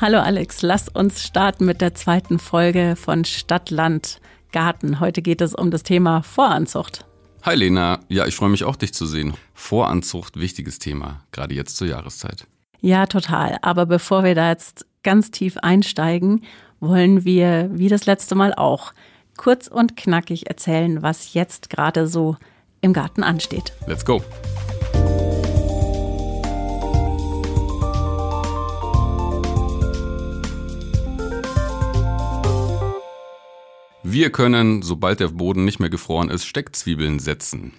Hallo Alex, lass uns starten mit der zweiten Folge von Stadt, Land, Garten. Heute geht es um das Thema Voranzucht. Hi Lena, ja, ich freue mich auch, dich zu sehen. Voranzucht, wichtiges Thema, gerade jetzt zur Jahreszeit. Ja, total. Aber bevor wir da jetzt ganz tief einsteigen, wollen wir, wie das letzte Mal auch, kurz und knackig erzählen, was jetzt gerade so im Garten ansteht. Let's go. Wir können, sobald der Boden nicht mehr gefroren ist, Steckzwiebeln setzen.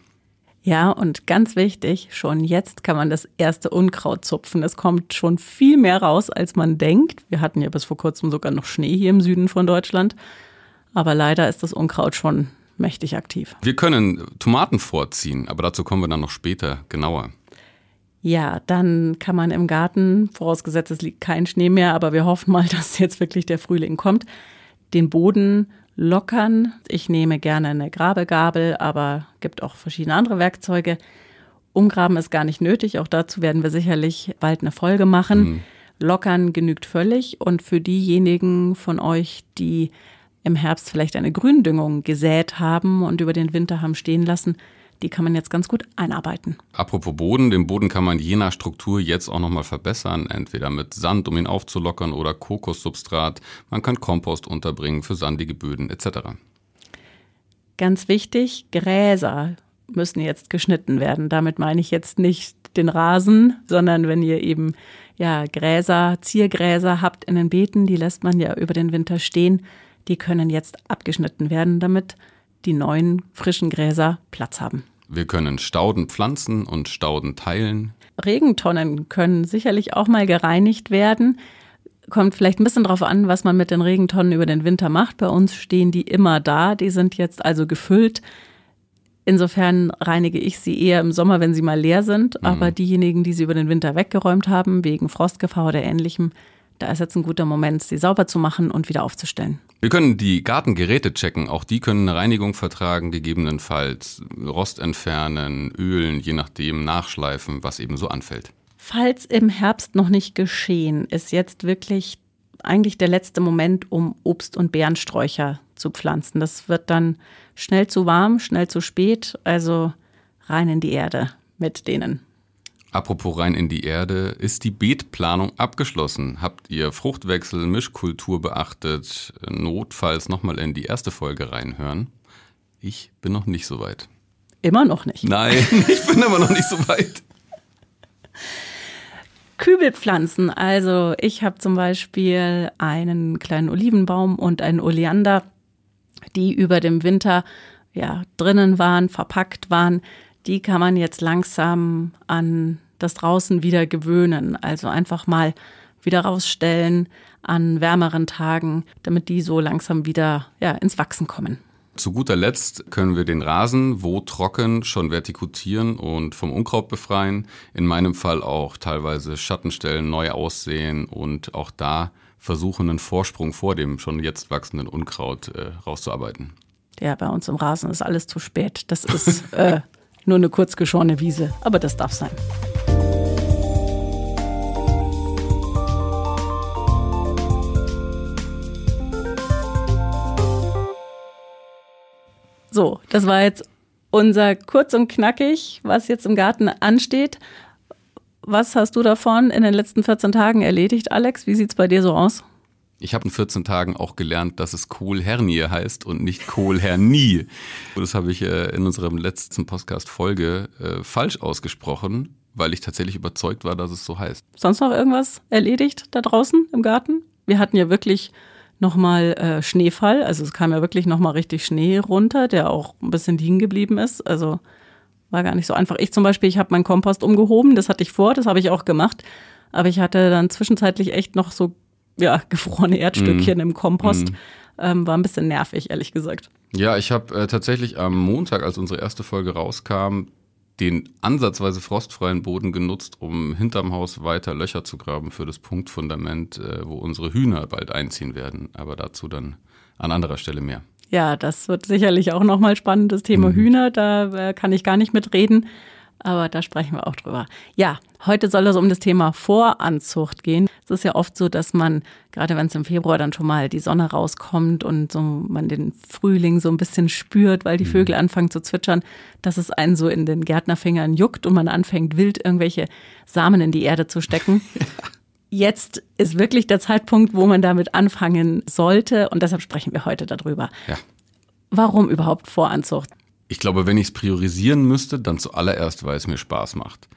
Ja, und ganz wichtig, schon jetzt kann man das erste Unkraut zupfen. Es kommt schon viel mehr raus, als man denkt. Wir hatten ja bis vor kurzem sogar noch Schnee hier im Süden von Deutschland. Aber leider ist das Unkraut schon mächtig aktiv. Wir können Tomaten vorziehen, aber dazu kommen wir dann noch später genauer. Ja, dann kann man im Garten, vorausgesetzt es liegt kein Schnee mehr, aber wir hoffen mal, dass jetzt wirklich der Frühling kommt, den Boden lockern. Ich nehme gerne eine Grabegabel, aber gibt auch verschiedene andere Werkzeuge. Umgraben ist gar nicht nötig. Auch dazu werden wir sicherlich bald eine Folge machen. Mhm. Lockern genügt völlig. Und für diejenigen von euch, die im Herbst vielleicht eine Gründüngung gesät haben und über den Winter haben stehen lassen, die kann man jetzt ganz gut einarbeiten. Apropos Boden, den Boden kann man je nach Struktur jetzt auch nochmal verbessern, entweder mit Sand, um ihn aufzulockern, oder Kokossubstrat. Man kann Kompost unterbringen für sandige Böden etc. Ganz wichtig, Gräser müssen jetzt geschnitten werden. Damit meine ich jetzt nicht den Rasen, sondern wenn ihr eben ja Gräser, Ziergräser habt in den Beeten, die lässt man ja über den Winter stehen, die können jetzt abgeschnitten werden, damit die neuen frischen Gräser Platz haben. Wir können Stauden pflanzen und Stauden teilen. Regentonnen können sicherlich auch mal gereinigt werden. Kommt vielleicht ein bisschen darauf an, was man mit den Regentonnen über den Winter macht. Bei uns stehen die immer da. Die sind jetzt also gefüllt. Insofern reinige ich sie eher im Sommer, wenn sie mal leer sind. Mhm. Aber diejenigen, die sie über den Winter weggeräumt haben, wegen Frostgefahr oder ähnlichem, da ist jetzt ein guter Moment, sie sauber zu machen und wieder aufzustellen. Wir können die Gartengeräte checken. Auch die können eine Reinigung vertragen, gegebenenfalls Rost entfernen, ölen, je nachdem nachschleifen, was eben so anfällt. Falls im Herbst noch nicht geschehen, ist jetzt wirklich eigentlich der letzte Moment, um Obst- und Beerensträucher zu pflanzen. Das wird dann schnell zu warm, schnell zu spät, also rein in die Erde mit denen. Apropos rein in die Erde, ist die Beetplanung abgeschlossen? Habt ihr Fruchtwechsel, Mischkultur beachtet? Notfalls nochmal in die erste Folge reinhören? Ich bin noch nicht so weit. Immer noch nicht. Nein, ich bin immer noch nicht so weit. Kübelpflanzen. Also ich habe zum Beispiel einen kleinen Olivenbaum und einen Oleander, die über dem Winter ja drinnen waren, verpackt waren die kann man jetzt langsam an das draußen wieder gewöhnen. Also einfach mal wieder rausstellen an wärmeren Tagen, damit die so langsam wieder ja, ins Wachsen kommen. Zu guter Letzt können wir den Rasen, wo trocken, schon vertikutieren und vom Unkraut befreien. In meinem Fall auch teilweise Schattenstellen neu aussehen und auch da versuchen, einen Vorsprung vor dem schon jetzt wachsenden Unkraut äh, rauszuarbeiten. Ja, bei uns im Rasen ist alles zu spät. Das ist äh, nur eine kurz geschorene Wiese, aber das darf sein. So, das war jetzt unser kurz und knackig, was jetzt im Garten ansteht. Was hast du davon in den letzten 14 Tagen erledigt, Alex? Wie sieht es bei dir so aus? Ich habe in 14 Tagen auch gelernt, dass es Kohlhernie heißt und nicht Kohlhernie. Das habe ich äh, in unserem letzten Podcast-Folge äh, falsch ausgesprochen, weil ich tatsächlich überzeugt war, dass es so heißt. Sonst noch irgendwas erledigt da draußen im Garten? Wir hatten ja wirklich nochmal äh, Schneefall. Also es kam ja wirklich nochmal richtig Schnee runter, der auch ein bisschen liegen geblieben ist. Also war gar nicht so einfach. Ich zum Beispiel, ich habe meinen Kompost umgehoben, das hatte ich vor, das habe ich auch gemacht. Aber ich hatte dann zwischenzeitlich echt noch so ja, gefrorene Erdstückchen mm. im Kompost. Mm. Ähm, war ein bisschen nervig, ehrlich gesagt. Ja, ich habe äh, tatsächlich am Montag, als unsere erste Folge rauskam, den ansatzweise frostfreien Boden genutzt, um hinterm Haus weiter Löcher zu graben für das Punktfundament, äh, wo unsere Hühner bald einziehen werden. Aber dazu dann an anderer Stelle mehr. Ja, das wird sicherlich auch nochmal spannend, das Thema mhm. Hühner. Da äh, kann ich gar nicht mitreden aber da sprechen wir auch drüber. Ja, heute soll es um das Thema Voranzucht gehen. Es ist ja oft so, dass man, gerade wenn es im Februar dann schon mal die Sonne rauskommt und so man den Frühling so ein bisschen spürt, weil die mhm. Vögel anfangen zu zwitschern, dass es einen so in den Gärtnerfingern juckt und man anfängt wild irgendwelche Samen in die Erde zu stecken. Jetzt ist wirklich der Zeitpunkt, wo man damit anfangen sollte und deshalb sprechen wir heute darüber. Ja. Warum überhaupt Voranzucht? Ich glaube, wenn ich es priorisieren müsste, dann zuallererst, weil es mir Spaß macht.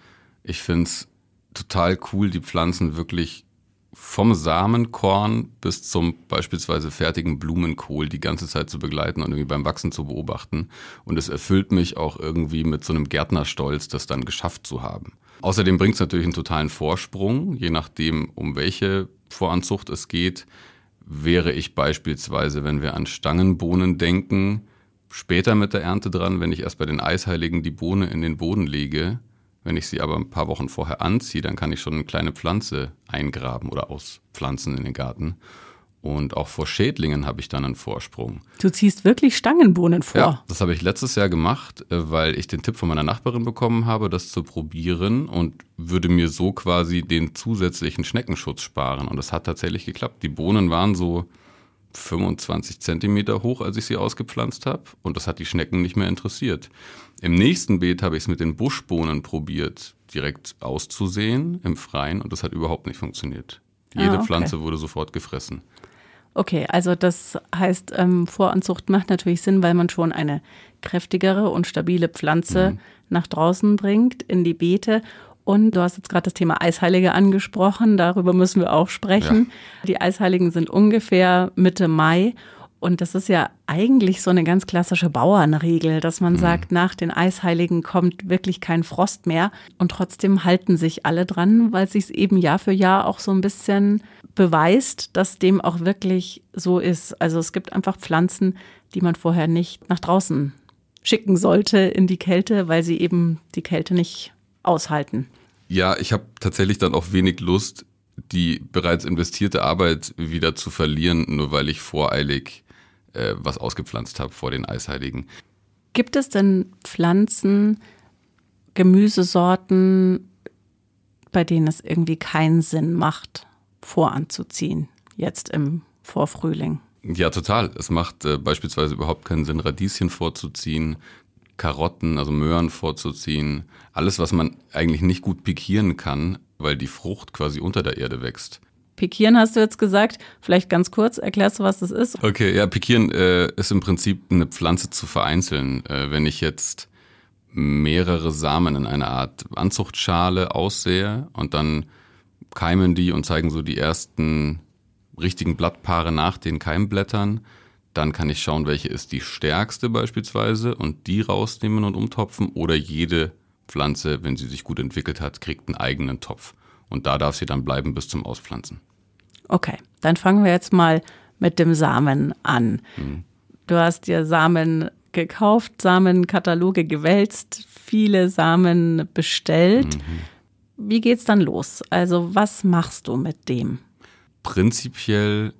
Ich finde es total cool, die Pflanzen wirklich vom Samenkorn bis zum beispielsweise fertigen Blumenkohl die ganze Zeit zu begleiten und irgendwie beim Wachsen zu beobachten. Und es erfüllt mich auch irgendwie mit so einem Gärtnerstolz, das dann geschafft zu haben. Außerdem bringt es natürlich einen totalen Vorsprung, je nachdem, um welche Voranzucht es geht. Wäre ich beispielsweise, wenn wir an Stangenbohnen denken, später mit der Ernte dran, wenn ich erst bei den Eisheiligen die Bohne in den Boden lege. Wenn ich sie aber ein paar Wochen vorher anziehe, dann kann ich schon eine kleine Pflanze eingraben oder auspflanzen in den Garten. Und auch vor Schädlingen habe ich dann einen Vorsprung. Du ziehst wirklich Stangenbohnen vor? Ja, das habe ich letztes Jahr gemacht, äh, weil ich den Tipp von meiner Nachbarin bekommen habe, das zu probieren und würde mir so quasi den zusätzlichen Schneckenschutz sparen. Und das hat tatsächlich geklappt. Die Bohnen waren so 25 Zentimeter hoch, als ich sie ausgepflanzt habe. Und das hat die Schnecken nicht mehr interessiert. Im nächsten Beet habe ich es mit den Buschbohnen probiert, direkt auszusehen im Freien. Und das hat überhaupt nicht funktioniert. Jede ah, okay. Pflanze wurde sofort gefressen. Okay, also das heißt, ähm, Voranzucht macht natürlich Sinn, weil man schon eine kräftigere und stabile Pflanze mhm. nach draußen bringt in die Beete und du hast jetzt gerade das Thema Eisheilige angesprochen, darüber müssen wir auch sprechen. Ja. Die Eisheiligen sind ungefähr Mitte Mai. Und das ist ja eigentlich so eine ganz klassische Bauernregel, dass man mhm. sagt, nach den Eisheiligen kommt wirklich kein Frost mehr. Und trotzdem halten sich alle dran, weil sich es eben Jahr für Jahr auch so ein bisschen beweist, dass dem auch wirklich so ist. Also es gibt einfach Pflanzen, die man vorher nicht nach draußen schicken sollte in die Kälte, weil sie eben die Kälte nicht aushalten. Ja, ich habe tatsächlich dann auch wenig Lust, die bereits investierte Arbeit wieder zu verlieren, nur weil ich voreilig äh, was ausgepflanzt habe vor den Eisheiligen. Gibt es denn Pflanzen, Gemüsesorten, bei denen es irgendwie keinen Sinn macht, voranzuziehen, jetzt im Vorfrühling? Ja, total. Es macht äh, beispielsweise überhaupt keinen Sinn, Radieschen vorzuziehen, Karotten, also Möhren vorzuziehen. Alles, was man eigentlich nicht gut pikieren kann, weil die Frucht quasi unter der Erde wächst. Pikieren hast du jetzt gesagt. Vielleicht ganz kurz, erklärst du, was das ist? Okay, ja, pikieren äh, ist im Prinzip eine Pflanze zu vereinzeln. Äh, wenn ich jetzt mehrere Samen in einer Art Anzuchtschale aussehe und dann keimen die und zeigen so die ersten richtigen Blattpaare nach den Keimblättern, dann kann ich schauen, welche ist die stärkste beispielsweise und die rausnehmen und umtopfen. Oder jede Pflanze, wenn sie sich gut entwickelt hat, kriegt einen eigenen Topf. Und da darf sie dann bleiben bis zum Auspflanzen. Okay, dann fangen wir jetzt mal mit dem Samen an. Hm. Du hast dir Samen gekauft, Samenkataloge gewälzt, viele Samen bestellt. Mhm. Wie geht's dann los? Also, was machst du mit dem? Prinzipiell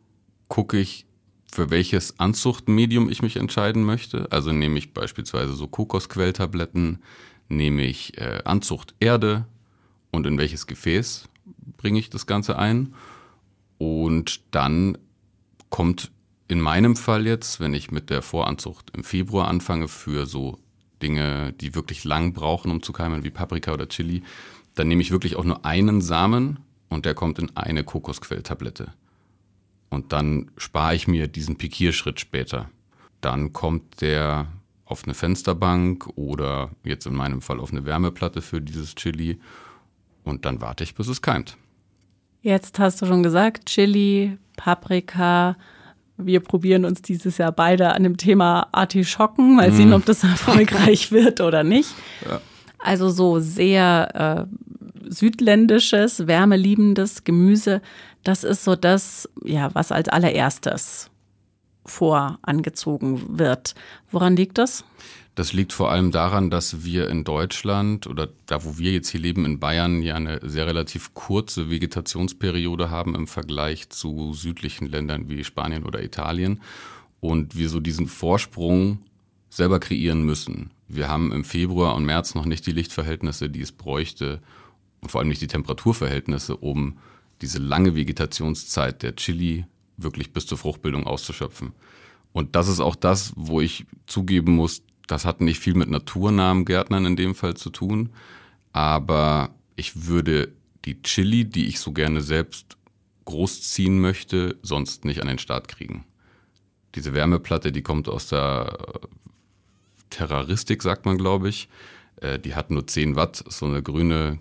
gucke ich, für welches Anzuchtmedium ich mich entscheiden möchte. Also nehme ich beispielsweise so Kokosquelltabletten, nehme ich äh, Anzuchterde und in welches Gefäß bringe ich das Ganze ein. Und dann kommt in meinem Fall jetzt, wenn ich mit der Voranzucht im Februar anfange für so Dinge, die wirklich lang brauchen, um zu keimen, wie Paprika oder Chili, dann nehme ich wirklich auch nur einen Samen und der kommt in eine Kokosquelltablette. Und dann spare ich mir diesen Pikierschritt später. Dann kommt der auf eine Fensterbank oder jetzt in meinem Fall auf eine Wärmeplatte für dieses Chili. Und dann warte ich, bis es keimt. Jetzt hast du schon gesagt, Chili, Paprika. Wir probieren uns dieses Jahr beide an dem Thema Artischocken, mal mm. sehen, ob das erfolgreich wird oder nicht. Ja. Also so sehr äh, südländisches, wärmeliebendes Gemüse, das ist so das, ja, was als allererstes vorangezogen wird. Woran liegt das? Das liegt vor allem daran, dass wir in Deutschland oder da, wo wir jetzt hier leben, in Bayern, ja eine sehr relativ kurze Vegetationsperiode haben im Vergleich zu südlichen Ländern wie Spanien oder Italien. Und wir so diesen Vorsprung selber kreieren müssen. Wir haben im Februar und März noch nicht die Lichtverhältnisse, die es bräuchte und vor allem nicht die Temperaturverhältnisse, um diese lange Vegetationszeit der Chili wirklich bis zur Fruchtbildung auszuschöpfen. Und das ist auch das, wo ich zugeben muss, das hat nicht viel mit naturnahen Gärtnern in dem Fall zu tun, aber ich würde die Chili, die ich so gerne selbst großziehen möchte, sonst nicht an den Start kriegen. Diese Wärmeplatte, die kommt aus der Terroristik, sagt man, glaube ich. Äh, die hat nur 10 Watt, so eine grüne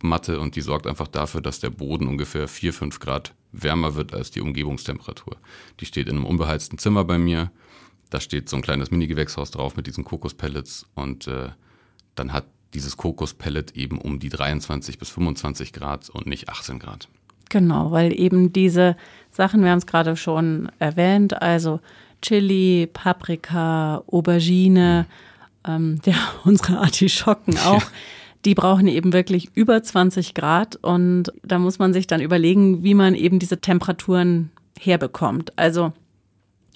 Gummimatte und die sorgt einfach dafür, dass der Boden ungefähr 4, 5 Grad wärmer wird als die Umgebungstemperatur. Die steht in einem unbeheizten Zimmer bei mir. Da steht so ein kleines Mini-Gewächshaus drauf mit diesen Kokospellets und äh, dann hat dieses Kokospellet eben um die 23 bis 25 Grad und nicht 18 Grad. Genau, weil eben diese Sachen, wir haben es gerade schon erwähnt, also Chili, Paprika, Aubergine, ähm, ja, unsere Artischocken auch. Ja. Die brauchen eben wirklich über 20 Grad und da muss man sich dann überlegen, wie man eben diese Temperaturen herbekommt. Also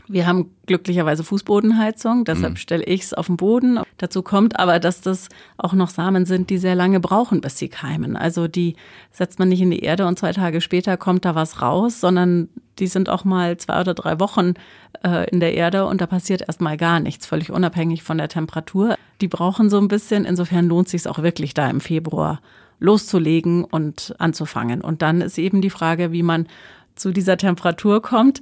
wir haben glücklicherweise Fußbodenheizung, deshalb mhm. stelle ich es auf den Boden. Dazu kommt aber, dass das auch noch Samen sind, die sehr lange brauchen, bis sie keimen. Also die setzt man nicht in die Erde und zwei Tage später kommt da was raus, sondern die sind auch mal zwei oder drei Wochen äh, in der Erde und da passiert erstmal gar nichts, völlig unabhängig von der Temperatur. Die brauchen so ein bisschen, insofern lohnt es sich auch wirklich da im Februar loszulegen und anzufangen. Und dann ist eben die Frage, wie man zu dieser Temperatur kommt.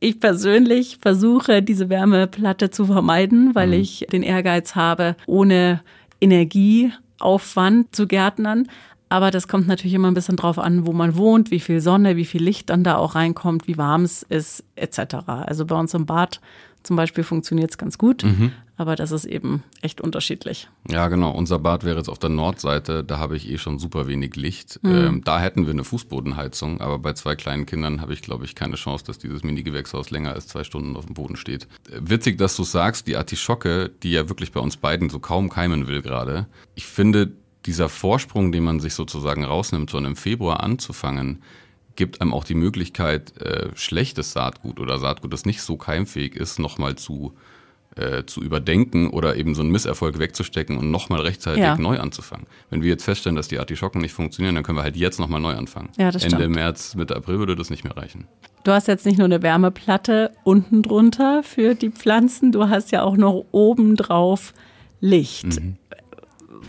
Ich persönlich versuche, diese Wärmeplatte zu vermeiden, weil mhm. ich den Ehrgeiz habe, ohne Energieaufwand zu gärtnern. Aber das kommt natürlich immer ein bisschen drauf an, wo man wohnt, wie viel Sonne, wie viel Licht dann da auch reinkommt, wie warm es ist, etc. Also bei uns im Bad zum Beispiel funktioniert es ganz gut, mhm. Aber das ist eben echt unterschiedlich. Ja, genau. Unser Bad wäre jetzt auf der Nordseite, da habe ich eh schon super wenig Licht. Mhm. Ähm, da hätten wir eine Fußbodenheizung, aber bei zwei kleinen Kindern habe ich, glaube ich, keine Chance, dass dieses Mini-Gewächshaus länger als zwei Stunden auf dem Boden steht. Witzig, dass du sagst, die Artischocke, die ja wirklich bei uns beiden so kaum keimen will gerade. Ich finde, dieser Vorsprung, den man sich sozusagen rausnimmt, so im Februar anzufangen, gibt einem auch die Möglichkeit, äh, schlechtes Saatgut oder Saatgut, das nicht so keimfähig ist, nochmal zu, äh, zu überdenken oder eben so einen Misserfolg wegzustecken und nochmal rechtzeitig ja. neu anzufangen. Wenn wir jetzt feststellen, dass die Artischocken nicht funktionieren, dann können wir halt jetzt nochmal neu anfangen. Ja, das Ende stimmt. März, Mitte April würde das nicht mehr reichen. Du hast jetzt nicht nur eine Wärmeplatte unten drunter für die Pflanzen, du hast ja auch noch oben drauf Licht. Mhm.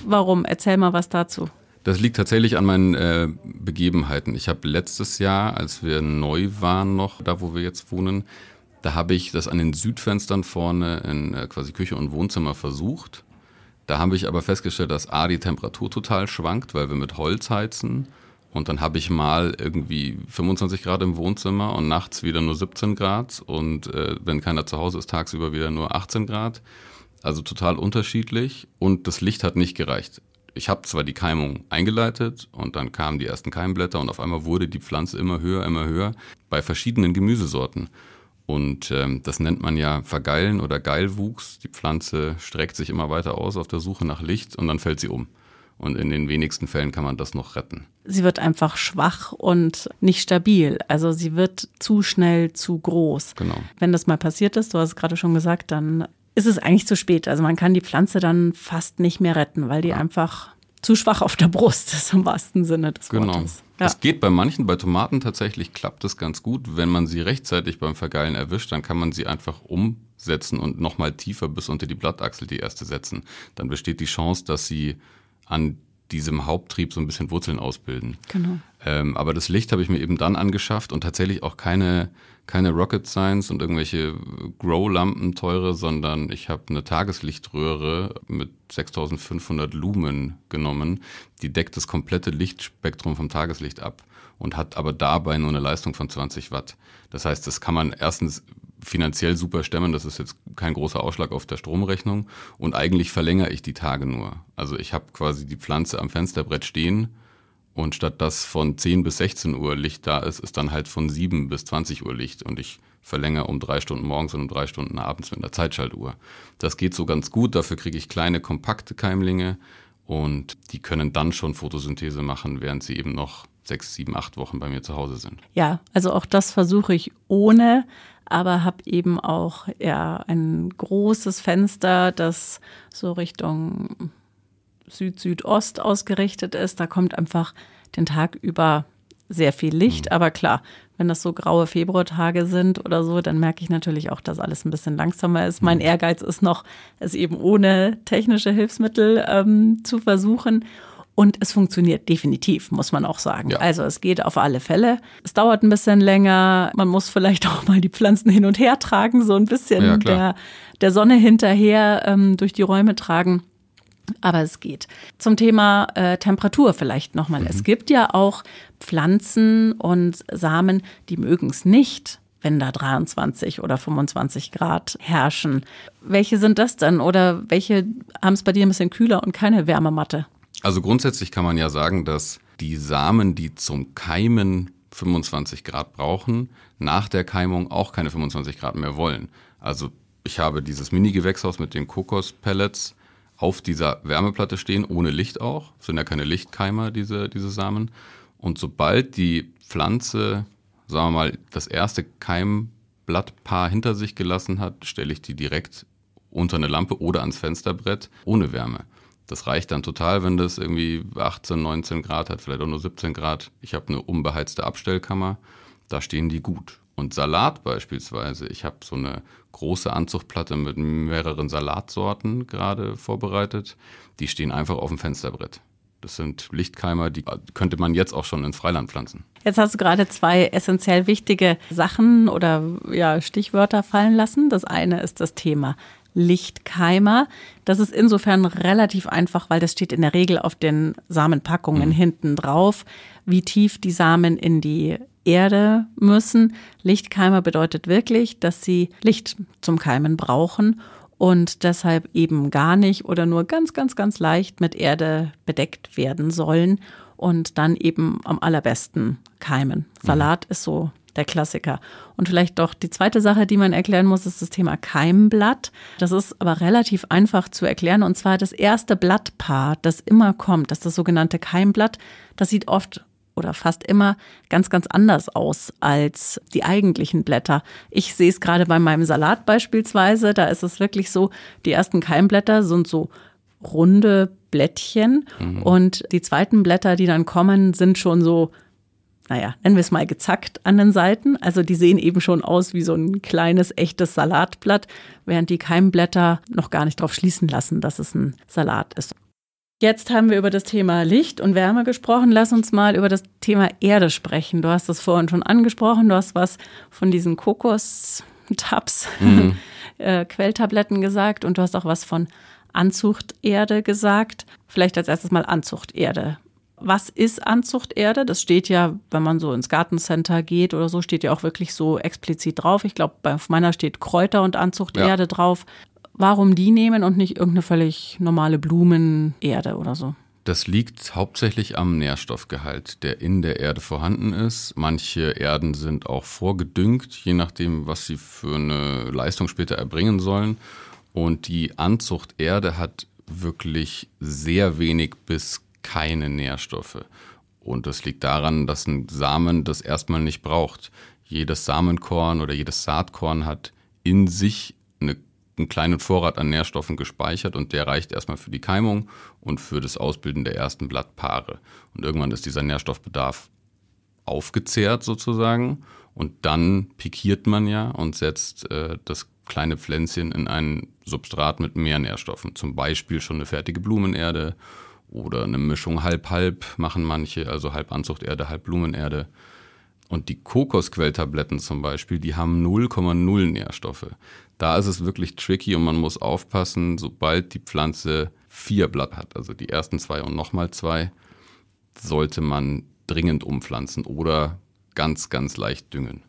Warum? Erzähl mal was dazu. Das liegt tatsächlich an meinen äh, Begebenheiten. Ich habe letztes Jahr, als wir neu waren noch, da wo wir jetzt wohnen, da habe ich das an den Südfenstern vorne in äh, quasi Küche und Wohnzimmer versucht. Da habe ich aber festgestellt, dass A, die Temperatur total schwankt, weil wir mit Holz heizen. Und dann habe ich mal irgendwie 25 Grad im Wohnzimmer und nachts wieder nur 17 Grad. Und äh, wenn keiner zu Hause ist, tagsüber wieder nur 18 Grad. Also total unterschiedlich. Und das Licht hat nicht gereicht ich habe zwar die Keimung eingeleitet und dann kamen die ersten Keimblätter und auf einmal wurde die Pflanze immer höher, immer höher bei verschiedenen Gemüsesorten. Und ähm, das nennt man ja Vergeilen oder Geilwuchs. Die Pflanze streckt sich immer weiter aus auf der Suche nach Licht und dann fällt sie um. Und in den wenigsten Fällen kann man das noch retten. Sie wird einfach schwach und nicht stabil. Also sie wird zu schnell zu groß. Genau. Wenn das mal passiert ist, du hast es gerade schon gesagt, dann ist es eigentlich zu spät. Also man kann die Pflanze dann fast nicht mehr retten, weil die ja. einfach zu schwach auf der Brust ist im wahrsten Sinne des genau. Wortes. Ja. Das geht bei manchen, bei Tomaten tatsächlich klappt das ganz gut. Wenn man sie rechtzeitig beim Vergeilen erwischt, dann kann man sie einfach umsetzen und nochmal tiefer bis unter die Blattachsel die erste setzen. Dann besteht die Chance, dass sie an diesem Haupttrieb so ein bisschen Wurzeln ausbilden. Genau. Ähm, aber das Licht habe ich mir eben dann angeschafft und tatsächlich auch keine, keine Rocket Science und irgendwelche Grow-Lampen teure, sondern ich habe eine Tageslichtröhre mit 6500 Lumen genommen. Die deckt das komplette Lichtspektrum vom Tageslicht ab und hat aber dabei nur eine Leistung von 20 Watt. Das heißt, das kann man erstens finanziell super stemmen. Das ist jetzt kein großer Ausschlag auf der Stromrechnung. Und eigentlich verlängere ich die Tage nur. Also ich habe quasi die Pflanze am Fensterbrett stehen und statt dass von 10 bis 16 Uhr Licht da ist, ist dann halt von 7 bis 20 Uhr Licht. Und ich verlängere um drei Stunden morgens und um drei Stunden abends mit einer Zeitschaltuhr. Das geht so ganz gut. Dafür kriege ich kleine, kompakte Keimlinge und die können dann schon Photosynthese machen, während sie eben noch sechs, sieben, acht Wochen bei mir zu Hause sind. Ja, also auch das versuche ich ohne, aber habe eben auch ja ein großes Fenster, das so Richtung Süd-Südost ausgerichtet ist. Da kommt einfach den Tag über sehr viel Licht, mhm. aber klar, wenn das so graue Februartage sind oder so, dann merke ich natürlich auch, dass alles ein bisschen langsamer ist. Mein mhm. Ehrgeiz ist noch, es eben ohne technische Hilfsmittel ähm, zu versuchen. Und es funktioniert definitiv, muss man auch sagen. Ja. Also es geht auf alle Fälle. Es dauert ein bisschen länger. Man muss vielleicht auch mal die Pflanzen hin und her tragen, so ein bisschen ja, der, der Sonne hinterher ähm, durch die Räume tragen. Aber es geht. Zum Thema äh, Temperatur vielleicht nochmal. Mhm. Es gibt ja auch Pflanzen und Samen, die mögen es nicht, wenn da 23 oder 25 Grad herrschen. Welche sind das denn? Oder welche haben es bei dir ein bisschen kühler und keine Wärmematte? Also grundsätzlich kann man ja sagen, dass die Samen, die zum Keimen 25 Grad brauchen, nach der Keimung auch keine 25 Grad mehr wollen. Also ich habe dieses Mini-Gewächshaus mit den Kokospellets auf dieser Wärmeplatte stehen, ohne Licht auch. Das sind ja keine Lichtkeimer, diese, diese Samen. Und sobald die Pflanze, sagen wir mal, das erste Keimblattpaar hinter sich gelassen hat, stelle ich die direkt unter eine Lampe oder ans Fensterbrett ohne Wärme. Das reicht dann total, wenn das irgendwie 18, 19 Grad hat, vielleicht auch nur 17 Grad. Ich habe eine unbeheizte Abstellkammer, da stehen die gut. Und Salat beispielsweise, ich habe so eine große Anzuchtplatte mit mehreren Salatsorten gerade vorbereitet. Die stehen einfach auf dem Fensterbrett. Das sind Lichtkeimer, die könnte man jetzt auch schon ins Freiland pflanzen. Jetzt hast du gerade zwei essentiell wichtige Sachen oder ja, Stichwörter fallen lassen. Das eine ist das Thema Lichtkeimer. Das ist insofern relativ einfach, weil das steht in der Regel auf den Samenpackungen mhm. hinten drauf, wie tief die Samen in die Erde müssen. Lichtkeimer bedeutet wirklich, dass sie Licht zum Keimen brauchen und deshalb eben gar nicht oder nur ganz, ganz, ganz leicht mit Erde bedeckt werden sollen und dann eben am allerbesten keimen. Salat mhm. ist so der Klassiker. Und vielleicht doch die zweite Sache, die man erklären muss, ist das Thema Keimblatt. Das ist aber relativ einfach zu erklären. Und zwar das erste Blattpaar, das immer kommt, das ist das sogenannte Keimblatt. Das sieht oft oder fast immer ganz, ganz anders aus als die eigentlichen Blätter. Ich sehe es gerade bei meinem Salat beispielsweise. Da ist es wirklich so, die ersten Keimblätter sind so runde Blättchen mhm. und die zweiten Blätter, die dann kommen, sind schon so naja, nennen wir es mal gezackt an den Seiten. Also die sehen eben schon aus wie so ein kleines, echtes Salatblatt, während die Keimblätter noch gar nicht darauf schließen lassen, dass es ein Salat ist. Jetzt haben wir über das Thema Licht und Wärme gesprochen. Lass uns mal über das Thema Erde sprechen. Du hast das vorhin schon angesprochen. Du hast was von diesen Kokos-Tabs, mhm. äh, Quelltabletten gesagt und du hast auch was von Anzuchterde gesagt. Vielleicht als erstes mal Anzuchterde was ist Anzuchterde? Das steht ja, wenn man so ins Gartencenter geht oder so, steht ja auch wirklich so explizit drauf. Ich glaube, bei meiner steht Kräuter und Anzuchterde ja. drauf. Warum die nehmen und nicht irgendeine völlig normale Blumenerde oder so? Das liegt hauptsächlich am Nährstoffgehalt, der in der Erde vorhanden ist. Manche Erden sind auch vorgedüngt, je nachdem, was sie für eine Leistung später erbringen sollen. Und die Anzuchterde hat wirklich sehr wenig bis keine Nährstoffe. Und das liegt daran, dass ein Samen das erstmal nicht braucht. Jedes Samenkorn oder jedes Saatkorn hat in sich eine, einen kleinen Vorrat an Nährstoffen gespeichert und der reicht erstmal für die Keimung und für das Ausbilden der ersten Blattpaare. Und irgendwann ist dieser Nährstoffbedarf aufgezehrt sozusagen und dann pikiert man ja und setzt äh, das kleine Pflänzchen in ein Substrat mit mehr Nährstoffen, zum Beispiel schon eine fertige Blumenerde oder eine Mischung halb-halb machen manche, also halb Anzuchterde, halb Blumenerde. Und die Kokosquelltabletten zum Beispiel, die haben 0,0 Nährstoffe. Da ist es wirklich tricky und man muss aufpassen, sobald die Pflanze vier Blatt hat, also die ersten zwei und nochmal zwei, sollte man dringend umpflanzen oder ganz, ganz leicht düngen.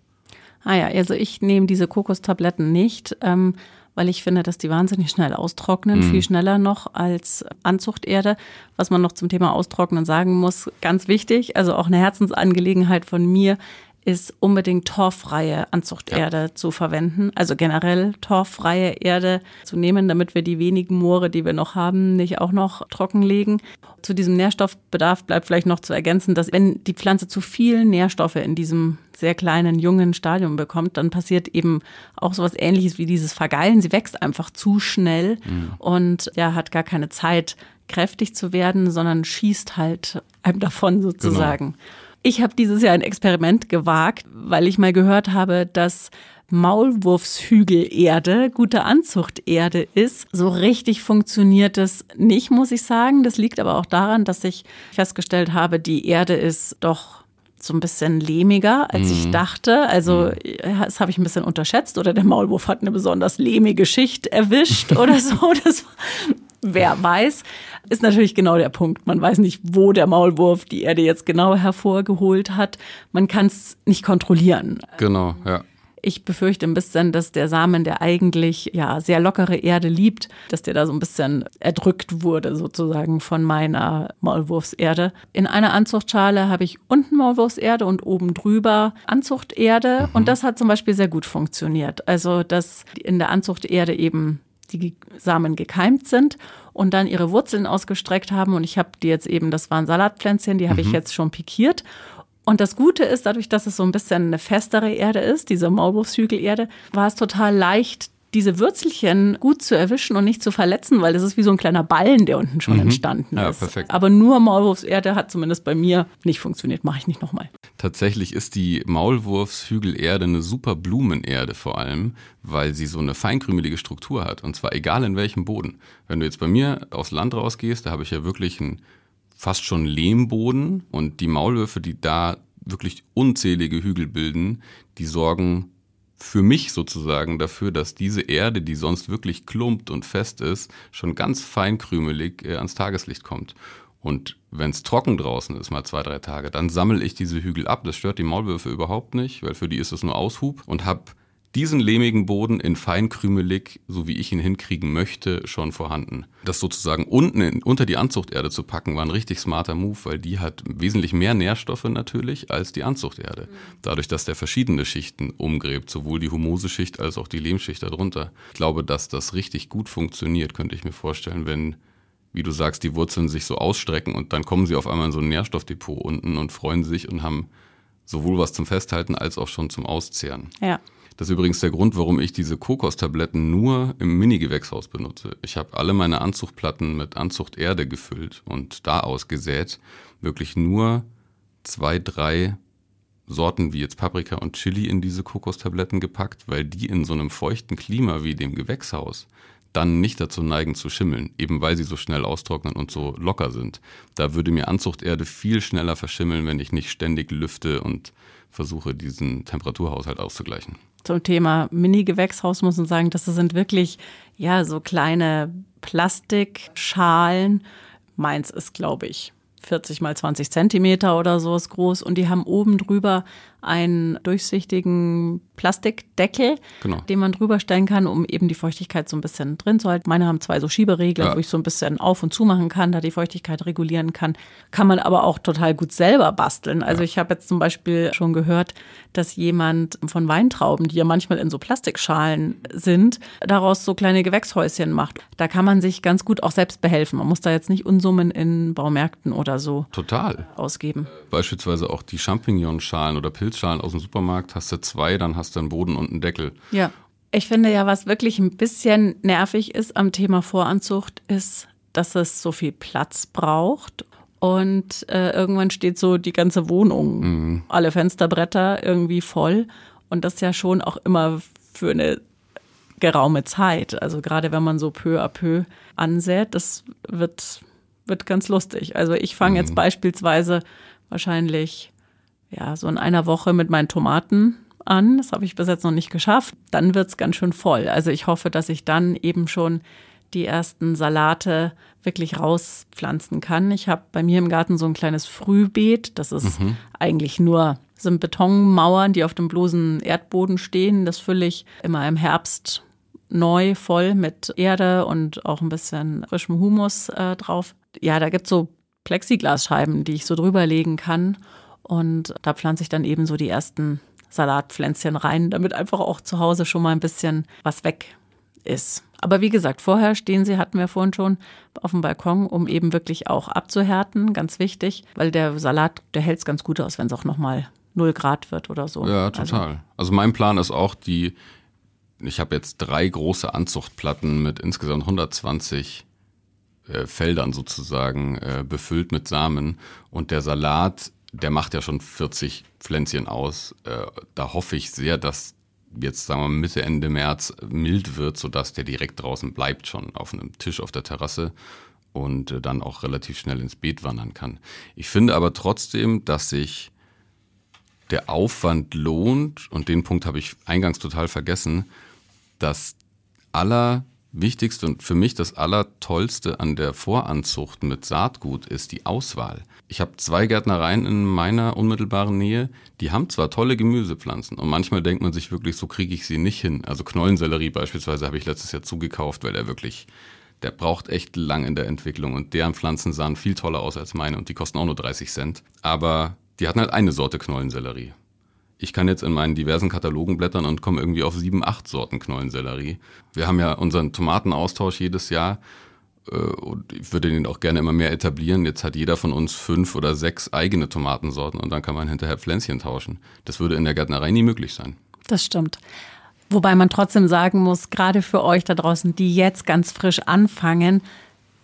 Ah ja, also ich nehme diese Kokostabletten nicht, ähm, weil ich finde, dass die wahnsinnig schnell austrocknen, mhm. viel schneller noch als Anzuchterde. Was man noch zum Thema Austrocknen sagen muss, ganz wichtig, also auch eine Herzensangelegenheit von mir, ist unbedingt torffreie Anzuchterde ja. zu verwenden. Also generell torffreie Erde zu nehmen, damit wir die wenigen Moore, die wir noch haben, nicht auch noch trockenlegen. Zu diesem Nährstoffbedarf bleibt vielleicht noch zu ergänzen, dass wenn die Pflanze zu viel Nährstoffe in diesem sehr kleinen, jungen Stadium bekommt, dann passiert eben auch sowas ähnliches wie dieses Vergeilen. Sie wächst einfach zu schnell mhm. und ja, hat gar keine Zeit, kräftig zu werden, sondern schießt halt einem davon sozusagen. Genau. Ich habe dieses Jahr ein Experiment gewagt, weil ich mal gehört habe, dass Maulwurfshügelerde gute Anzuchterde ist. So richtig funktioniert es nicht, muss ich sagen. Das liegt aber auch daran, dass ich festgestellt habe, die Erde ist doch so ein bisschen lehmiger, als mhm. ich dachte. Also mhm. das habe ich ein bisschen unterschätzt oder der Maulwurf hat eine besonders lehmige Schicht erwischt oder so. Das wer weiß, ist natürlich genau der Punkt. Man weiß nicht, wo der Maulwurf die Erde jetzt genau hervorgeholt hat. Man kann es nicht kontrollieren. Genau, ja. Ich befürchte ein bisschen, dass der Samen, der eigentlich ja sehr lockere Erde liebt, dass der da so ein bisschen erdrückt wurde sozusagen von meiner Maulwurfserde. In einer Anzuchtschale habe ich unten Maulwurfserde und oben drüber Anzuchterde mhm. und das hat zum Beispiel sehr gut funktioniert. Also dass in der Anzuchterde eben die Samen gekeimt sind und dann ihre Wurzeln ausgestreckt haben. Und ich habe die jetzt eben, das waren Salatpflänzchen, die habe mhm. ich jetzt schon pikiert. Und das Gute ist, dadurch, dass es so ein bisschen eine festere Erde ist, diese Maulwurfshügelerde, war es total leicht, diese Würzelchen gut zu erwischen und nicht zu verletzen, weil das ist wie so ein kleiner Ballen, der unten schon mhm. entstanden ja, ist. Perfekt. Aber nur Maulwurfserde hat zumindest bei mir nicht funktioniert. Mache ich nicht nochmal. Tatsächlich ist die Maulwurfshügelerde eine super Blumenerde vor allem, weil sie so eine feinkrümelige Struktur hat. Und zwar egal in welchem Boden. Wenn du jetzt bei mir aufs Land rausgehst, da habe ich ja wirklich einen fast schon Lehmboden und die Maulwürfe, die da wirklich unzählige Hügel bilden, die sorgen für mich sozusagen dafür, dass diese Erde, die sonst wirklich klumpt und fest ist, schon ganz feinkrümelig äh, ans Tageslicht kommt. Und wenn es trocken draußen ist, mal zwei, drei Tage, dann sammle ich diese Hügel ab. Das stört die Maulwürfe überhaupt nicht, weil für die ist es nur Aushub und habe diesen lehmigen Boden in feinkrümelig, so wie ich ihn hinkriegen möchte, schon vorhanden. Das sozusagen unten in, unter die Anzuchterde zu packen, war ein richtig smarter Move, weil die hat wesentlich mehr Nährstoffe natürlich als die Anzuchterde. Dadurch, dass der verschiedene Schichten umgräbt, sowohl die Humoseschicht als auch die Lehmschicht darunter. Ich glaube, dass das richtig gut funktioniert, könnte ich mir vorstellen, wenn wie du sagst, die Wurzeln sich so ausstrecken und dann kommen sie auf einmal in so ein Nährstoffdepot unten und freuen sich und haben sowohl was zum Festhalten als auch schon zum Auszehren. Ja. Das ist übrigens der Grund, warum ich diese Kokostabletten nur im Mini-Gewächshaus benutze. Ich habe alle meine Anzuchtplatten mit Anzuchterde gefüllt und da ausgesät. Wirklich nur zwei, drei Sorten wie jetzt Paprika und Chili in diese Kokostabletten gepackt, weil die in so einem feuchten Klima wie dem Gewächshaus dann nicht dazu neigen zu schimmeln, eben weil sie so schnell austrocknen und so locker sind. Da würde mir Anzuchterde viel schneller verschimmeln, wenn ich nicht ständig lüfte und versuche, diesen Temperaturhaushalt auszugleichen zum Thema Mini-Gewächshaus muss man sagen, das sind wirklich ja so kleine Plastikschalen. Meins ist, glaube ich, 40 mal 20 Zentimeter oder so ist groß und die haben oben drüber einen durchsichtigen Plastikdeckel, genau. den man drüber stellen kann, um eben die Feuchtigkeit so ein bisschen drin zu halten. Meine haben zwei so Schieberegler, ja. wo ich so ein bisschen auf und zu machen kann, da die Feuchtigkeit regulieren kann. Kann man aber auch total gut selber basteln. Also ja. ich habe jetzt zum Beispiel schon gehört, dass jemand von Weintrauben, die ja manchmal in so Plastikschalen sind, daraus so kleine Gewächshäuschen macht. Da kann man sich ganz gut auch selbst behelfen. Man muss da jetzt nicht Unsummen in Baumärkten oder so Total. ausgeben. Beispielsweise auch die Champignonschalen oder Pilz Pilzschalen aus dem Supermarkt, hast du zwei, dann hast du einen Boden und einen Deckel. Ja. Ich finde ja, was wirklich ein bisschen nervig ist am Thema Voranzucht, ist, dass es so viel Platz braucht. Und äh, irgendwann steht so die ganze Wohnung, mhm. alle Fensterbretter irgendwie voll. Und das ja schon auch immer für eine geraume Zeit. Also gerade wenn man so peu à peu ansät, das wird, wird ganz lustig. Also ich fange mhm. jetzt beispielsweise wahrscheinlich ja, so in einer Woche mit meinen Tomaten an. Das habe ich bis jetzt noch nicht geschafft. Dann wird es ganz schön voll. Also ich hoffe, dass ich dann eben schon die ersten Salate wirklich rauspflanzen kann. Ich habe bei mir im Garten so ein kleines Frühbeet. Das ist mhm. eigentlich nur sind Betonmauern, die auf dem bloßen Erdboden stehen. Das fülle ich immer im Herbst neu voll mit Erde und auch ein bisschen frischem Humus äh, drauf. Ja, da gibt's so Plexiglasscheiben, die ich so drüber legen kann. Und da pflanze ich dann eben so die ersten Salatpflänzchen rein, damit einfach auch zu Hause schon mal ein bisschen was weg ist. Aber wie gesagt, vorher stehen sie, hatten wir vorhin schon, auf dem Balkon, um eben wirklich auch abzuhärten. Ganz wichtig, weil der Salat, der hält es ganz gut aus, wenn es auch nochmal 0 Grad wird oder so. Ja, total. Also, also mein Plan ist auch die, ich habe jetzt drei große Anzuchtplatten mit insgesamt 120 äh, Feldern sozusagen äh, befüllt mit Samen und der Salat, der macht ja schon 40 Pflänzchen aus. Äh, da hoffe ich sehr, dass jetzt sagen wir Mitte, Ende März mild wird, sodass der direkt draußen bleibt, schon auf einem Tisch auf der Terrasse und äh, dann auch relativ schnell ins Beet wandern kann. Ich finde aber trotzdem, dass sich der Aufwand lohnt, und den Punkt habe ich eingangs total vergessen, dass aller Wichtigste und für mich das Allertollste an der Voranzucht mit Saatgut ist die Auswahl. Ich habe zwei Gärtnereien in meiner unmittelbaren Nähe, die haben zwar tolle Gemüsepflanzen und manchmal denkt man sich wirklich, so kriege ich sie nicht hin. Also Knollensellerie beispielsweise habe ich letztes Jahr zugekauft, weil der wirklich, der braucht echt lang in der Entwicklung und deren Pflanzen sahen viel toller aus als meine und die kosten auch nur 30 Cent. Aber die hatten halt eine Sorte Knollensellerie ich kann jetzt in meinen diversen Katalogen blättern und komme irgendwie auf sieben, acht Sorten Knollensellerie. Wir haben ja unseren Tomatenaustausch jedes Jahr und ich würde den auch gerne immer mehr etablieren. Jetzt hat jeder von uns fünf oder sechs eigene Tomatensorten und dann kann man hinterher Pflänzchen tauschen. Das würde in der Gärtnerei nie möglich sein. Das stimmt. Wobei man trotzdem sagen muss, gerade für euch da draußen, die jetzt ganz frisch anfangen,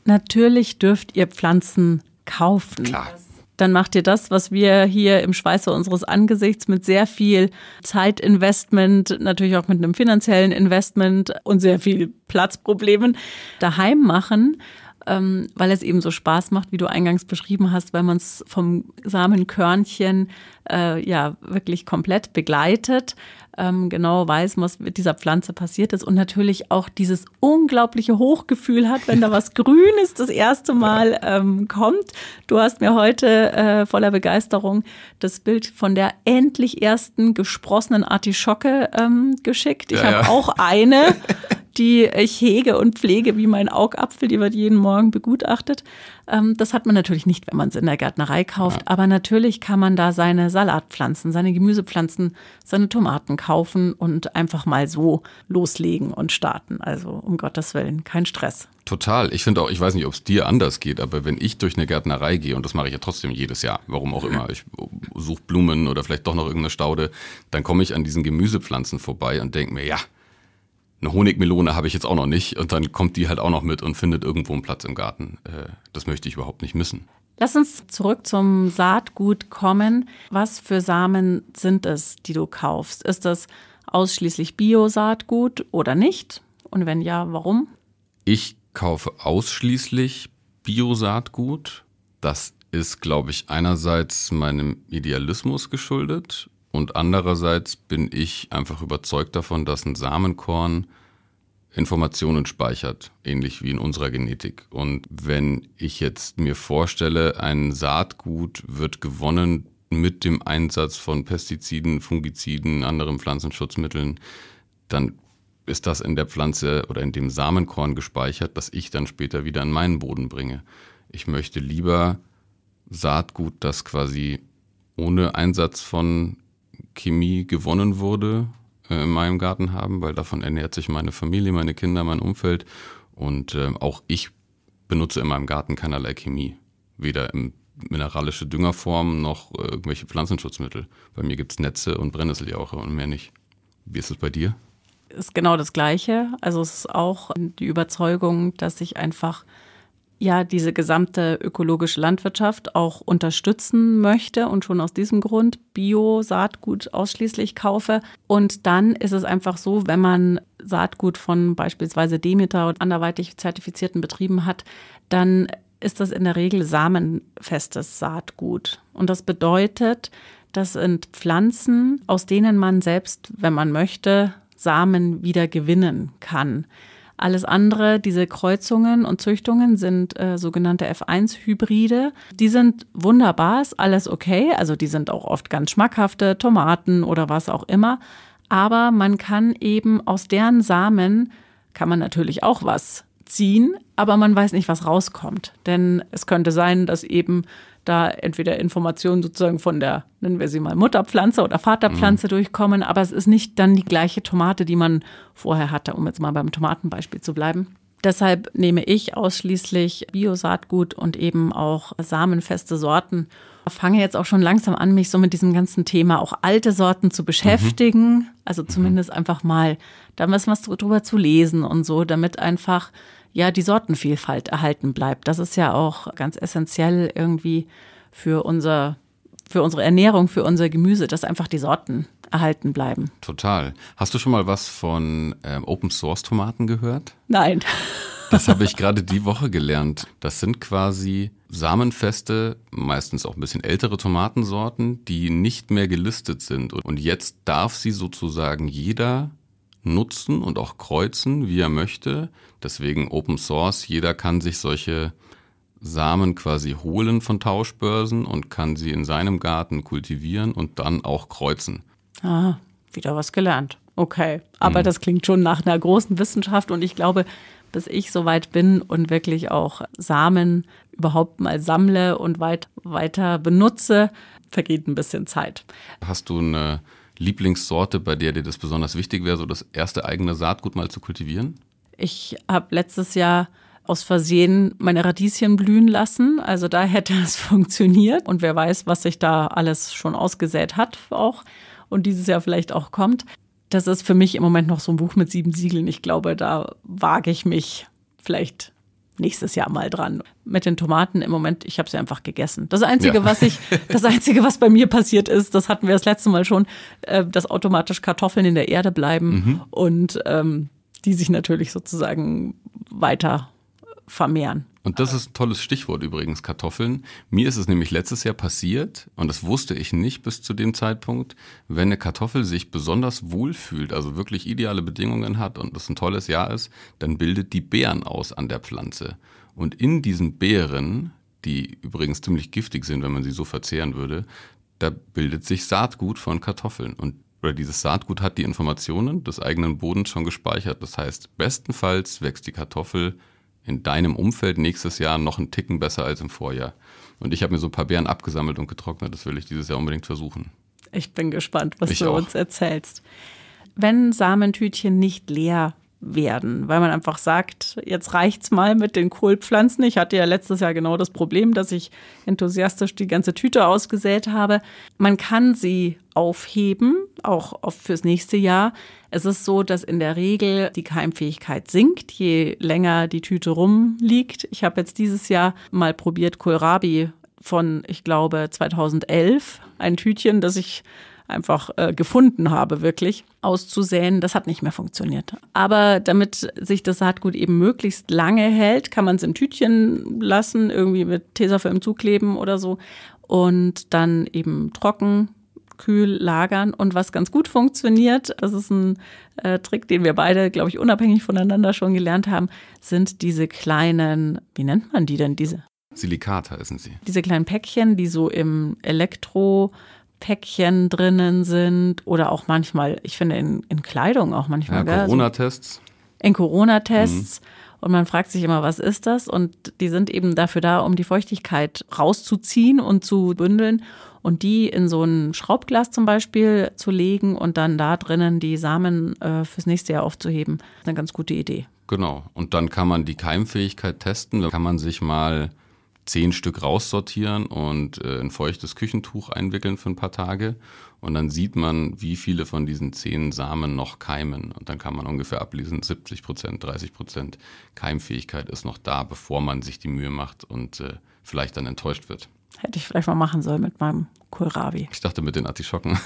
natürlich dürft ihr Pflanzen kaufen. Klar dann macht ihr das, was wir hier im Schweiße unseres Angesichts mit sehr viel Zeitinvestment, natürlich auch mit einem finanziellen Investment und sehr viel Platzproblemen daheim machen ähm, weil es eben so Spaß macht, wie du eingangs beschrieben hast, weil man es vom Samenkörnchen äh, ja wirklich komplett begleitet ähm, genau weiß, was mit dieser Pflanze passiert ist und natürlich auch dieses unglaubliche Hochgefühl hat, wenn da was Grünes das erste Mal ähm, kommt. Du hast mir heute äh, voller Begeisterung das Bild von der endlich ersten gesprossenen Artischocke ähm, geschickt. Ich ja, habe ja. auch eine. die ich hege und pflege wie mein Augapfel, die wird jeden Morgen begutachtet. Ähm, das hat man natürlich nicht, wenn man es in der Gärtnerei kauft, ja. aber natürlich kann man da seine Salatpflanzen, seine Gemüsepflanzen, seine Tomaten kaufen und einfach mal so loslegen und starten. Also um Gottes Willen, kein Stress. Total. Ich finde auch, ich weiß nicht, ob es dir anders geht, aber wenn ich durch eine Gärtnerei gehe, und das mache ich ja trotzdem jedes Jahr, warum auch immer, ich suche Blumen oder vielleicht doch noch irgendeine Staude, dann komme ich an diesen Gemüsepflanzen vorbei und denke mir, ja, eine Honigmelone habe ich jetzt auch noch nicht und dann kommt die halt auch noch mit und findet irgendwo einen Platz im Garten. Äh, das möchte ich überhaupt nicht missen. Lass uns zurück zum Saatgut kommen. Was für Samen sind es, die du kaufst? Ist das ausschließlich Bio-Saatgut oder nicht? Und wenn ja, warum? Ich kaufe ausschließlich Bio-Saatgut. Das ist, glaube ich, einerseits meinem Idealismus geschuldet und andererseits bin ich einfach überzeugt davon, dass ein Samenkorn Informationen speichert, ähnlich wie in unserer Genetik. Und wenn ich jetzt mir vorstelle, ein Saatgut wird gewonnen mit dem Einsatz von Pestiziden, Fungiziden, anderen Pflanzenschutzmitteln, dann ist das in der Pflanze oder in dem Samenkorn gespeichert, das ich dann später wieder in meinen Boden bringe. Ich möchte lieber Saatgut, das quasi ohne Einsatz von Chemie gewonnen wurde äh, in meinem Garten haben, weil davon ernährt sich meine Familie, meine Kinder, mein Umfeld. Und äh, auch ich benutze in meinem Garten keinerlei Chemie. Weder in mineralische Düngerform noch äh, irgendwelche Pflanzenschutzmittel. Bei mir gibt es Netze und Brennnesseljauche und mehr nicht. Wie ist es bei dir? Ist genau das Gleiche. Also es ist auch die Überzeugung, dass ich einfach ja diese gesamte ökologische Landwirtschaft auch unterstützen möchte und schon aus diesem Grund Bio-Saatgut ausschließlich kaufe. Und dann ist es einfach so, wenn man Saatgut von beispielsweise Demeter und anderweitig zertifizierten Betrieben hat, dann ist das in der Regel samenfestes Saatgut. Und das bedeutet, das sind Pflanzen, aus denen man selbst, wenn man möchte, Samen wieder gewinnen kann. Alles andere, diese Kreuzungen und Züchtungen sind äh, sogenannte F1-Hybride. Die sind wunderbar, ist alles okay. Also die sind auch oft ganz schmackhafte Tomaten oder was auch immer. Aber man kann eben aus deren Samen, kann man natürlich auch was ziehen, aber man weiß nicht, was rauskommt. Denn es könnte sein, dass eben da entweder Informationen sozusagen von der, nennen wir sie mal Mutterpflanze oder Vaterpflanze mhm. durchkommen, aber es ist nicht dann die gleiche Tomate, die man vorher hatte, um jetzt mal beim Tomatenbeispiel zu bleiben. Deshalb nehme ich ausschließlich Biosaatgut und eben auch samenfeste Sorten. Ich fange jetzt auch schon langsam an, mich so mit diesem ganzen Thema auch alte Sorten zu beschäftigen. Mhm. Also zumindest mhm. einfach mal da was drüber zu lesen und so, damit einfach ja die Sortenvielfalt erhalten bleibt. Das ist ja auch ganz essentiell irgendwie für unser für unsere Ernährung, für unser Gemüse, dass einfach die Sorten erhalten bleiben. Total. Hast du schon mal was von ähm, Open Source Tomaten gehört? Nein. Das habe ich gerade die Woche gelernt. Das sind quasi samenfeste, meistens auch ein bisschen ältere Tomatensorten, die nicht mehr gelistet sind. Und jetzt darf sie sozusagen jeder nutzen und auch kreuzen, wie er möchte. Deswegen Open Source. Jeder kann sich solche Samen quasi holen von Tauschbörsen und kann sie in seinem Garten kultivieren und dann auch kreuzen. Ah, wieder was gelernt. Okay. Aber mhm. das klingt schon nach einer großen Wissenschaft und ich glaube, bis ich soweit bin und wirklich auch Samen überhaupt mal sammle und weit, weiter benutze, vergeht ein bisschen Zeit. Hast du eine Lieblingssorte, bei der dir das besonders wichtig wäre, so das erste eigene Saatgut mal zu kultivieren? Ich habe letztes Jahr aus Versehen meine Radieschen blühen lassen. Also da hätte es funktioniert. Und wer weiß, was sich da alles schon ausgesät hat auch und dieses Jahr vielleicht auch kommt. Das ist für mich im Moment noch so ein Buch mit sieben Siegeln. Ich glaube, da wage ich mich vielleicht nächstes Jahr mal dran. Mit den Tomaten im Moment, ich habe sie einfach gegessen. Das Einzige, ja. was ich, das Einzige, was bei mir passiert ist, das hatten wir das letzte Mal schon, äh, dass automatisch Kartoffeln in der Erde bleiben mhm. und ähm, die sich natürlich sozusagen weiter vermehren. Und das ist ein tolles Stichwort übrigens, Kartoffeln. Mir ist es nämlich letztes Jahr passiert, und das wusste ich nicht bis zu dem Zeitpunkt, wenn eine Kartoffel sich besonders wohl fühlt, also wirklich ideale Bedingungen hat und es ein tolles Jahr ist, dann bildet die Beeren aus an der Pflanze. Und in diesen Beeren, die übrigens ziemlich giftig sind, wenn man sie so verzehren würde, da bildet sich Saatgut von Kartoffeln. Und oder dieses Saatgut hat die Informationen des eigenen Bodens schon gespeichert. Das heißt, bestenfalls wächst die Kartoffel in deinem Umfeld nächstes Jahr noch einen Ticken besser als im Vorjahr. Und ich habe mir so ein paar Beeren abgesammelt und getrocknet. Das will ich dieses Jahr unbedingt versuchen. Ich bin gespannt, was ich du auch. uns erzählst. Wenn Samentütchen nicht leer werden, weil man einfach sagt, jetzt reicht's mal mit den Kohlpflanzen. Ich hatte ja letztes Jahr genau das Problem, dass ich enthusiastisch die ganze Tüte ausgesät habe. Man kann sie aufheben, auch fürs nächste Jahr. Es ist so, dass in der Regel die Keimfähigkeit sinkt, je länger die Tüte rumliegt. Ich habe jetzt dieses Jahr mal probiert, Kohlrabi von, ich glaube, 2011, ein Tütchen, das ich einfach äh, gefunden habe, wirklich auszusäen. Das hat nicht mehr funktioniert. Aber damit sich das Saatgut eben möglichst lange hält, kann man es im Tütchen lassen, irgendwie mit Tesafilm zukleben oder so und dann eben trocken kühl lagern. Und was ganz gut funktioniert, das ist ein äh, Trick, den wir beide, glaube ich, unabhängig voneinander schon gelernt haben, sind diese kleinen, wie nennt man die denn, diese? Silikata essen sie. Diese kleinen Päckchen, die so im Elektro Päckchen drinnen sind oder auch manchmal, ich finde in, in Kleidung auch manchmal. Ja, Corona-Tests. In Corona-Tests. Mhm. Und man fragt sich immer, was ist das? Und die sind eben dafür da, um die Feuchtigkeit rauszuziehen und zu bündeln und die in so ein Schraubglas zum Beispiel zu legen und dann da drinnen die Samen äh, fürs nächste Jahr aufzuheben. Das ist eine ganz gute Idee. Genau. Und dann kann man die Keimfähigkeit testen. Da kann man sich mal zehn Stück raussortieren und äh, ein feuchtes Küchentuch einwickeln für ein paar Tage. Und dann sieht man, wie viele von diesen zehn Samen noch keimen. Und dann kann man ungefähr ablesen, 70 Prozent, 30 Prozent Keimfähigkeit ist noch da, bevor man sich die Mühe macht und äh, vielleicht dann enttäuscht wird. Hätte ich vielleicht mal machen sollen mit meinem Kohlrabi. Ich dachte mit den Artischocken.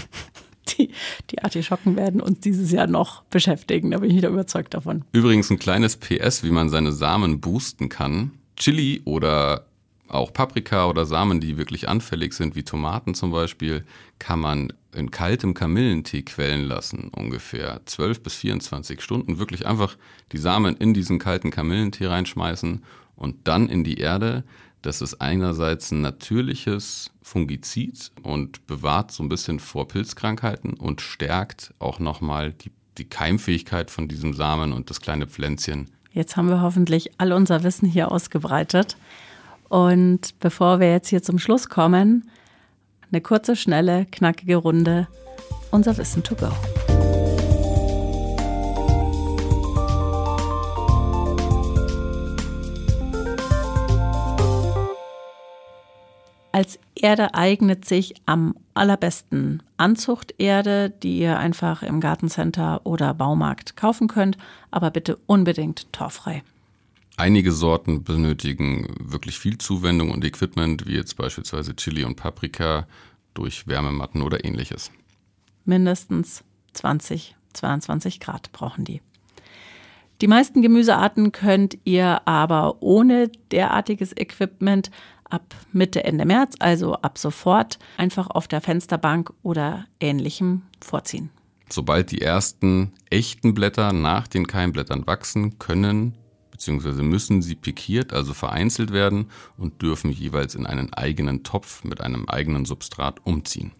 die, die Artischocken werden uns dieses Jahr noch beschäftigen, da bin ich wieder überzeugt davon. Übrigens ein kleines PS, wie man seine Samen boosten kann. Chili oder Auch Paprika oder Samen, die wirklich anfällig sind, wie Tomaten zum Beispiel, kann man in kaltem Kamillentee quellen lassen, ungefähr 12 bis 24 Stunden. Wirklich einfach die Samen in diesen kalten Kamillentee reinschmeißen und dann in die Erde. Das ist einerseits ein natürliches Fungizid und bewahrt so ein bisschen vor Pilzkrankheiten und stärkt auch nochmal die, die Keimfähigkeit von diesem Samen und das kleine Pflänzchen. Jetzt haben wir hoffentlich all unser Wissen hier ausgebreitet. Und bevor wir jetzt hier zum Schluss kommen, eine kurze, schnelle, knackige Runde. Unser Wissen to go. Als Erde eignet sich am allerbesten Anzuchterde, die ihr einfach im Gartencenter oder Baumarkt kaufen könnt, aber bitte unbedingt torfrei. Einige Sorten benötigen wirklich viel Zuwendung und Equipment, wie jetzt beispielsweise Chili und Paprika durch Wärmematten oder ähnliches. Mindestens 20, 22 Grad brauchen die. Die meisten Gemüsearten könnt ihr aber ohne derartiges Equipment ab Mitte, Ende März, also ab sofort, einfach auf der Fensterbank oder ähnlichem vorziehen. Sobald die ersten echten Blätter nach den Keimblättern wachsen, können bzw. müssen sie pikiert, also vereinzelt werden und dürfen jeweils in einen eigenen Topf mit einem eigenen Substrat umziehen.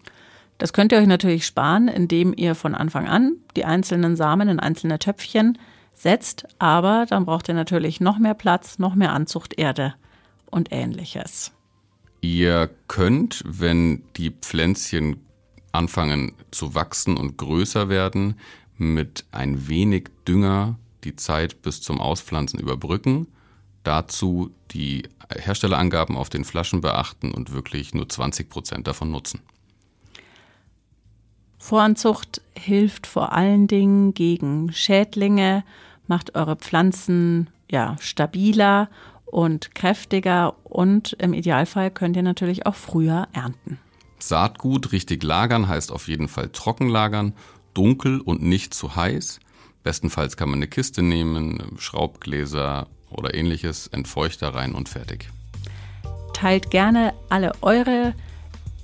Das könnt ihr euch natürlich sparen, indem ihr von Anfang an die einzelnen Samen in einzelne Töpfchen setzt, aber dann braucht ihr natürlich noch mehr Platz, noch mehr Anzuchterde und ähnliches. Ihr könnt, wenn die Pflänzchen anfangen zu wachsen und größer werden, mit ein wenig Dünger die Zeit bis zum Auspflanzen überbrücken. Dazu die Herstellerangaben auf den Flaschen beachten und wirklich nur 20 Prozent davon nutzen. Voranzucht hilft vor allen Dingen gegen Schädlinge, macht eure Pflanzen ja stabiler und kräftiger und im Idealfall könnt ihr natürlich auch früher ernten. Saatgut richtig lagern heißt auf jeden Fall trocken lagern, dunkel und nicht zu heiß. Bestenfalls kann man eine Kiste nehmen, Schraubgläser oder ähnliches, Entfeuchter rein und fertig. Teilt gerne alle eure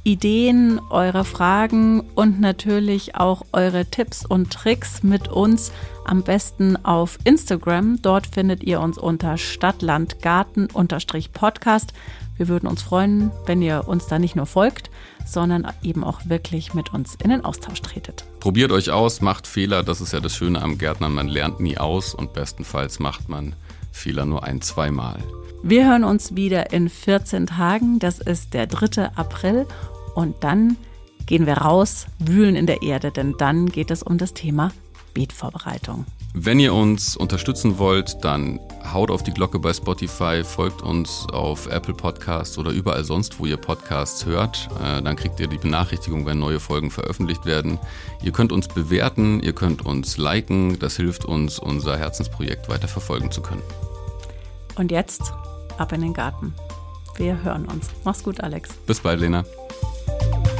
Ideen, eure Fragen und natürlich auch eure Tipps und Tricks mit uns. Am besten auf Instagram. Dort findet ihr uns unter Stadtlandgarten-Podcast. Wir würden uns freuen, wenn ihr uns da nicht nur folgt, sondern eben auch wirklich mit uns in den Austausch tretet. Probiert euch aus, macht Fehler, das ist ja das Schöne am Gärtnern, man lernt nie aus und bestenfalls macht man Fehler nur ein, zweimal. Wir hören uns wieder in 14 Tagen, das ist der 3. April und dann gehen wir raus, wühlen in der Erde, denn dann geht es um das Thema Beetvorbereitung. Wenn ihr uns unterstützen wollt, dann haut auf die Glocke bei Spotify, folgt uns auf Apple Podcasts oder überall sonst, wo ihr Podcasts hört. Äh, dann kriegt ihr die Benachrichtigung, wenn neue Folgen veröffentlicht werden. Ihr könnt uns bewerten, ihr könnt uns liken. Das hilft uns, unser Herzensprojekt weiter verfolgen zu können. Und jetzt ab in den Garten. Wir hören uns. Mach's gut, Alex. Bis bald, Lena. Thank you.